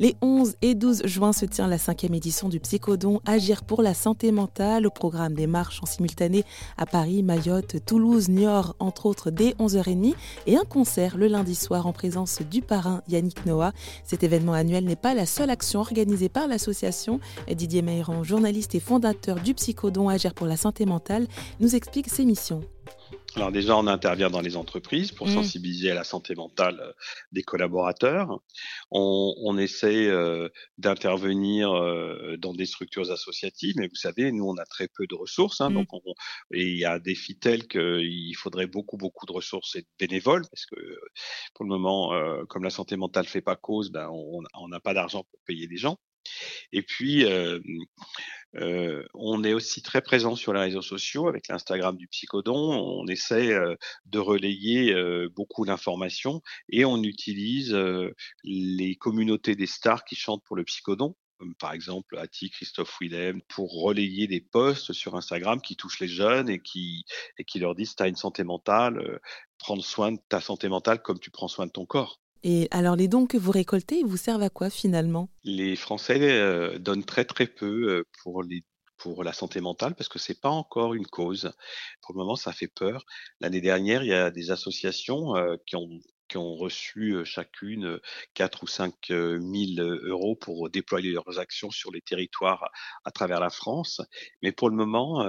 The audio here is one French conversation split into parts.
Les 11 et 12 juin se tient la cinquième édition du Psychodon Agir pour la santé mentale, au programme des marches en simultané à Paris, Mayotte, Toulouse, Niort, entre autres dès 11h30, et un concert le lundi soir en présence du parrain Yannick Noah. Cet événement annuel n'est pas la seule action organisée par l'association. Didier Meyran, journaliste et fondateur du Psychodon Agir pour la santé mentale, nous explique ses missions. Alors déjà, on intervient dans les entreprises pour mmh. sensibiliser à la santé mentale euh, des collaborateurs. On, on essaie euh, d'intervenir euh, dans des structures associatives, mais vous savez, nous, on a très peu de ressources. Hein, mmh. donc et il y a un défi tel qu'il faudrait beaucoup, beaucoup de ressources et de bénévoles, parce que pour le moment, comme la santé mentale fait pas cause, ben, on n'a pas d'argent pour payer des gens. Et puis, euh, euh, on est aussi très présent sur les réseaux sociaux avec l'Instagram du Psychodon. On essaie euh, de relayer beaucoup d'informations et on utilise les communautés des stars qui chantent pour le Psychodon par exemple Ati, Christophe Willem, pour relayer des posts sur Instagram qui touchent les jeunes et qui, leur disent, tu as une santé mentale, prendre soin de ta santé mentale comme tu prends soin de ton corps. Et alors les dons que vous récoltez, ils vous servent à quoi finalement? Les Français euh, donnent très très peu euh, pour la santé mentale parce que c'est pas encore une cause. Pour le moment, ça fait peur. L'année dernière, il y a des associations euh, qui ont qui ont reçu chacune 4 ou 5 000 euros pour déployer leurs actions sur les territoires à, travers la France. Mais pour le moment,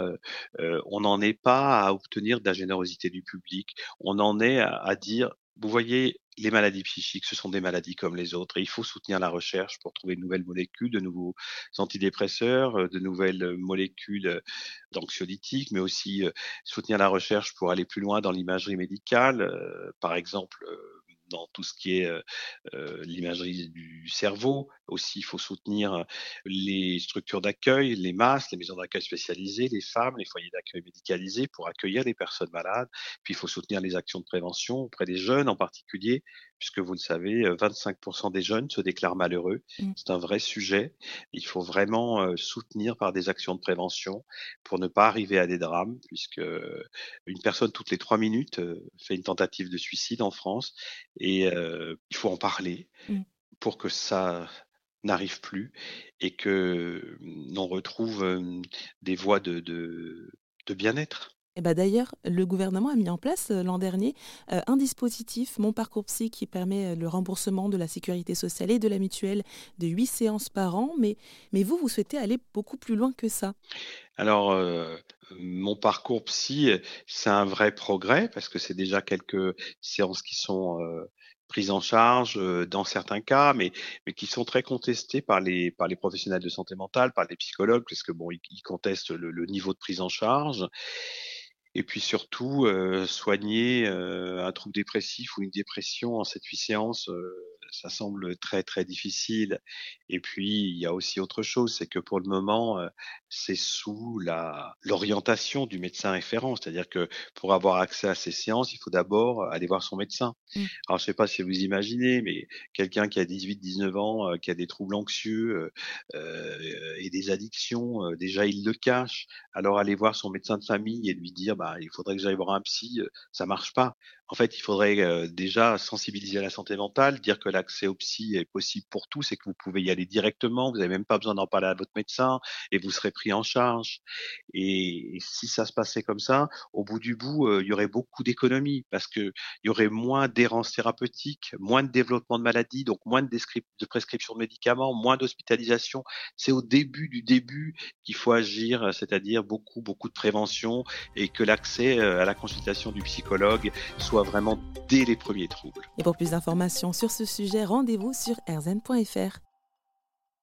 on n'en est pas à obtenir de la générosité du public. On en est à dire, vous voyez, les maladies psychiques, ce sont des maladies comme les autres et il faut soutenir la recherche pour trouver de nouvelles molécules, de nouveaux antidépresseurs, euh, de nouvelles molécules euh, d'anxiolytiques, mais aussi euh, soutenir la recherche pour aller plus loin dans l'imagerie médicale, par exemple dans tout ce qui est l'imagerie du cerveau. Aussi, il faut soutenir les structures d'accueil, les masses, les maisons d'accueil spécialisées, les femmes, les foyers d'accueil médicalisés pour accueillir les personnes malades. Puis, il faut soutenir les actions de prévention auprès des jeunes en particulier, puisque vous le savez, 25% des jeunes se déclarent malheureux. Mmh. C'est un vrai sujet. Il faut vraiment soutenir par des actions de prévention pour ne pas arriver à des drames, puisque une personne toutes les trois minutes fait une tentative de suicide en France et il faut en parler mmh. pour que ça n'arrive plus et que mmh, l'on retrouve des voies de, de, bien-être. Et bah d'ailleurs, le gouvernement a mis en place l'an dernier un dispositif, Mon Parcours Psy, qui permet le remboursement de la sécurité sociale et de la mutuelle de 8 séances par an. Mais, mais vous, vous souhaitez aller beaucoup plus loin que ça? Alors, mon parcours psy, c'est un vrai progrès parce que c'est déjà quelques séances qui sont prises en charge dans certains cas, mais, mais qui sont très contestées par les, par les professionnels de santé mentale, par les psychologues, parce que bon, ils, contestent le, niveau de prise en charge. Et puis surtout, soigner un trouble dépressif ou une dépression en cette 8 séances, ça semble très très difficile. Et puis il y a aussi autre chose, c'est que pour le moment, euh, c'est sous la l'orientation du médecin référent, c'est-à-dire que pour avoir accès à ces séances, il faut d'abord aller voir son médecin. Mmh. Alors je sais pas si vous imaginez, mais quelqu'un qui a 18-19 ans, euh, qui a des troubles anxieux euh, et des addictions, déjà il le cache. Alors aller voir son médecin de famille et lui dire, bah il faudrait que j'aille voir un psy, ça marche pas. En fait, il faudrait déjà sensibiliser à la santé mentale, dire que l'accès au psy est possible pour tous et que vous pouvez y aller directement, vous n'avez même pas besoin d'en parler à votre médecin et vous serez pris en charge. Et, si ça se passait comme ça, au bout du bout, il y aurait beaucoup d'économies parce qu'il y aurait moins d'errance thérapeutique, moins de développement de maladies, donc moins de, de prescription de médicaments, moins d'hospitalisation. C'est au début du début qu'il faut agir, c'est-à-dire beaucoup, beaucoup de prévention et que l'accès à la consultation du psychologue vraiment dès les premiers troubles. Et pour plus d'informations sur ce sujet, rendez-vous sur rzn.fr.